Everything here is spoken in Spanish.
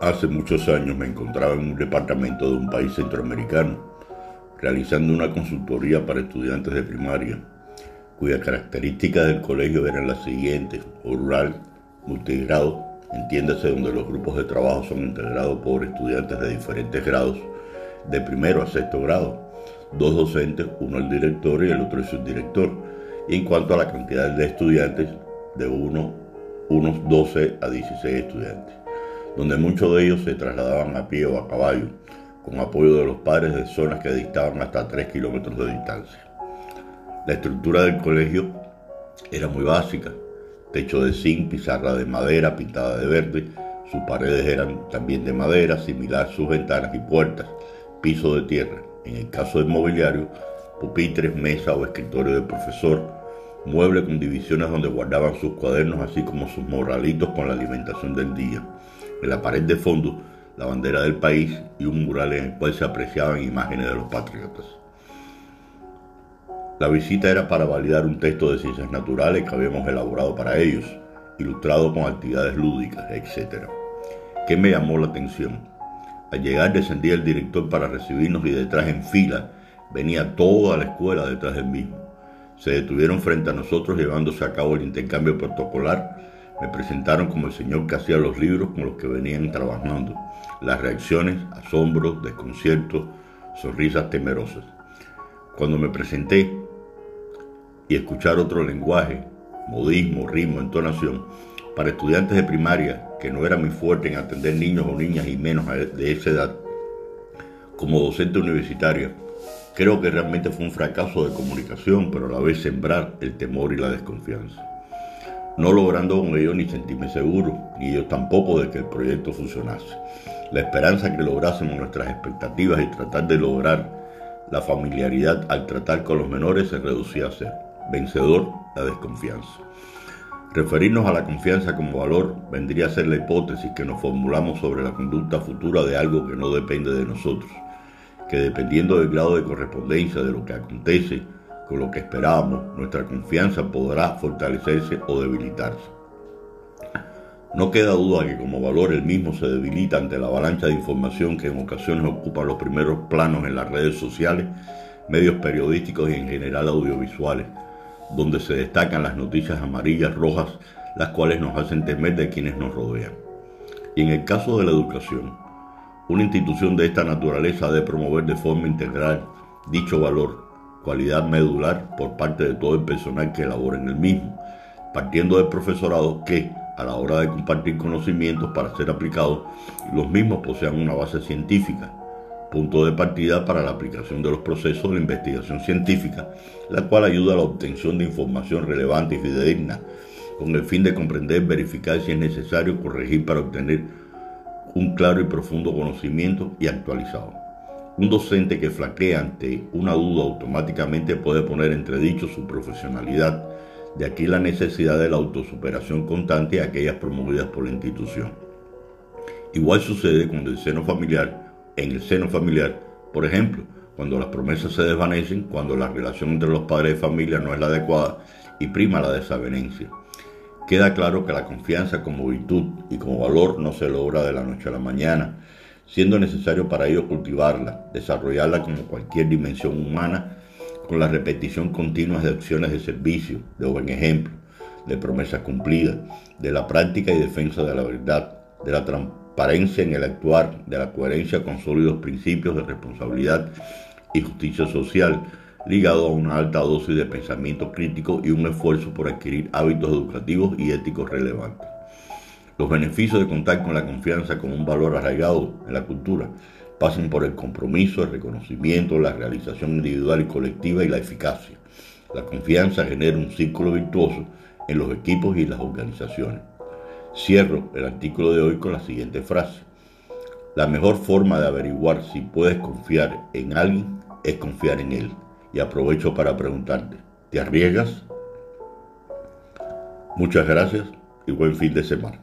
Hace muchos años me encontraba en un departamento de un país centroamericano, realizando una consultoría para estudiantes de primaria, cuyas características del colegio eran las siguientes, rural, multigrado, entiéndase donde los grupos de trabajo son integrados por estudiantes de diferentes grados, de primero a sexto grado, dos docentes, uno el director y el otro el subdirector, en cuanto a la cantidad de estudiantes, de uno, unos 12 a 16 estudiantes donde muchos de ellos se trasladaban a pie o a caballo, con apoyo de los padres de zonas que distaban hasta 3 kilómetros de distancia. La estructura del colegio era muy básica, techo de zinc, pizarra de madera pintada de verde, sus paredes eran también de madera, similar sus ventanas y puertas, piso de tierra, en el caso del mobiliario, pupitres, mesa o escritorio del profesor, mueble con divisiones donde guardaban sus cuadernos así como sus morralitos con la alimentación del día en la pared de fondo la bandera del país y un mural en el cual se apreciaban imágenes de los patriotas. La visita era para validar un texto de ciencias naturales que habíamos elaborado para ellos, ilustrado con actividades lúdicas, etc. ¿Qué me llamó la atención? Al llegar descendía el director para recibirnos y detrás en fila venía toda la escuela detrás del mismo. Se detuvieron frente a nosotros llevándose a cabo el intercambio protocolar me presentaron como el señor que hacía los libros con los que venían trabajando. Las reacciones, asombros, desconciertos, sonrisas temerosas. Cuando me presenté y escuchar otro lenguaje, modismo, ritmo, entonación, para estudiantes de primaria que no era muy fuerte en atender niños o niñas y menos de esa edad, como docente universitaria, creo que realmente fue un fracaso de comunicación, pero a la vez sembrar el temor y la desconfianza no logrando con ello ni sentirme seguro, ni ellos tampoco de que el proyecto funcionase. La esperanza que lográsemos nuestras expectativas y tratar de lograr la familiaridad al tratar con los menores se reducía a ser vencedor la desconfianza. Referirnos a la confianza como valor vendría a ser la hipótesis que nos formulamos sobre la conducta futura de algo que no depende de nosotros, que dependiendo del grado de correspondencia de lo que acontece, con lo que esperábamos, nuestra confianza podrá fortalecerse o debilitarse. No queda duda que como valor el mismo se debilita ante la avalancha de información que en ocasiones ocupa los primeros planos en las redes sociales, medios periodísticos y en general audiovisuales, donde se destacan las noticias amarillas, rojas, las cuales nos hacen temer de quienes nos rodean. Y en el caso de la educación, una institución de esta naturaleza debe promover de forma integral dicho valor cualidad medular por parte de todo el personal que elabora en el mismo, partiendo del profesorado que, a la hora de compartir conocimientos para ser aplicados, los mismos posean una base científica, punto de partida para la aplicación de los procesos de investigación científica, la cual ayuda a la obtención de información relevante y fidedigna, con el fin de comprender, verificar si es necesario corregir para obtener un claro y profundo conocimiento y actualizado. Un docente que flaquea ante una duda automáticamente puede poner entredicho su profesionalidad, de aquí la necesidad de la autosuperación constante a aquellas promovidas por la institución. Igual sucede cuando el seno familiar, en el seno familiar, por ejemplo, cuando las promesas se desvanecen, cuando la relación entre los padres de familia no es la adecuada y prima la desavenencia. Queda claro que la confianza como virtud y como valor no se logra de la noche a la mañana, siendo necesario para ello cultivarla, desarrollarla como cualquier dimensión humana, con la repetición continua de acciones de servicio, de buen ejemplo, de promesas cumplidas, de la práctica y defensa de la verdad, de la transparencia en el actuar, de la coherencia con sólidos principios de responsabilidad y justicia social, ligado a una alta dosis de pensamiento crítico y un esfuerzo por adquirir hábitos educativos y éticos relevantes. Los beneficios de contar con la confianza como un valor arraigado en la cultura pasan por el compromiso, el reconocimiento, la realización individual y colectiva y la eficacia. La confianza genera un círculo virtuoso en los equipos y las organizaciones. Cierro el artículo de hoy con la siguiente frase. La mejor forma de averiguar si puedes confiar en alguien es confiar en él. Y aprovecho para preguntarte, ¿te arriesgas? Muchas gracias y buen fin de semana.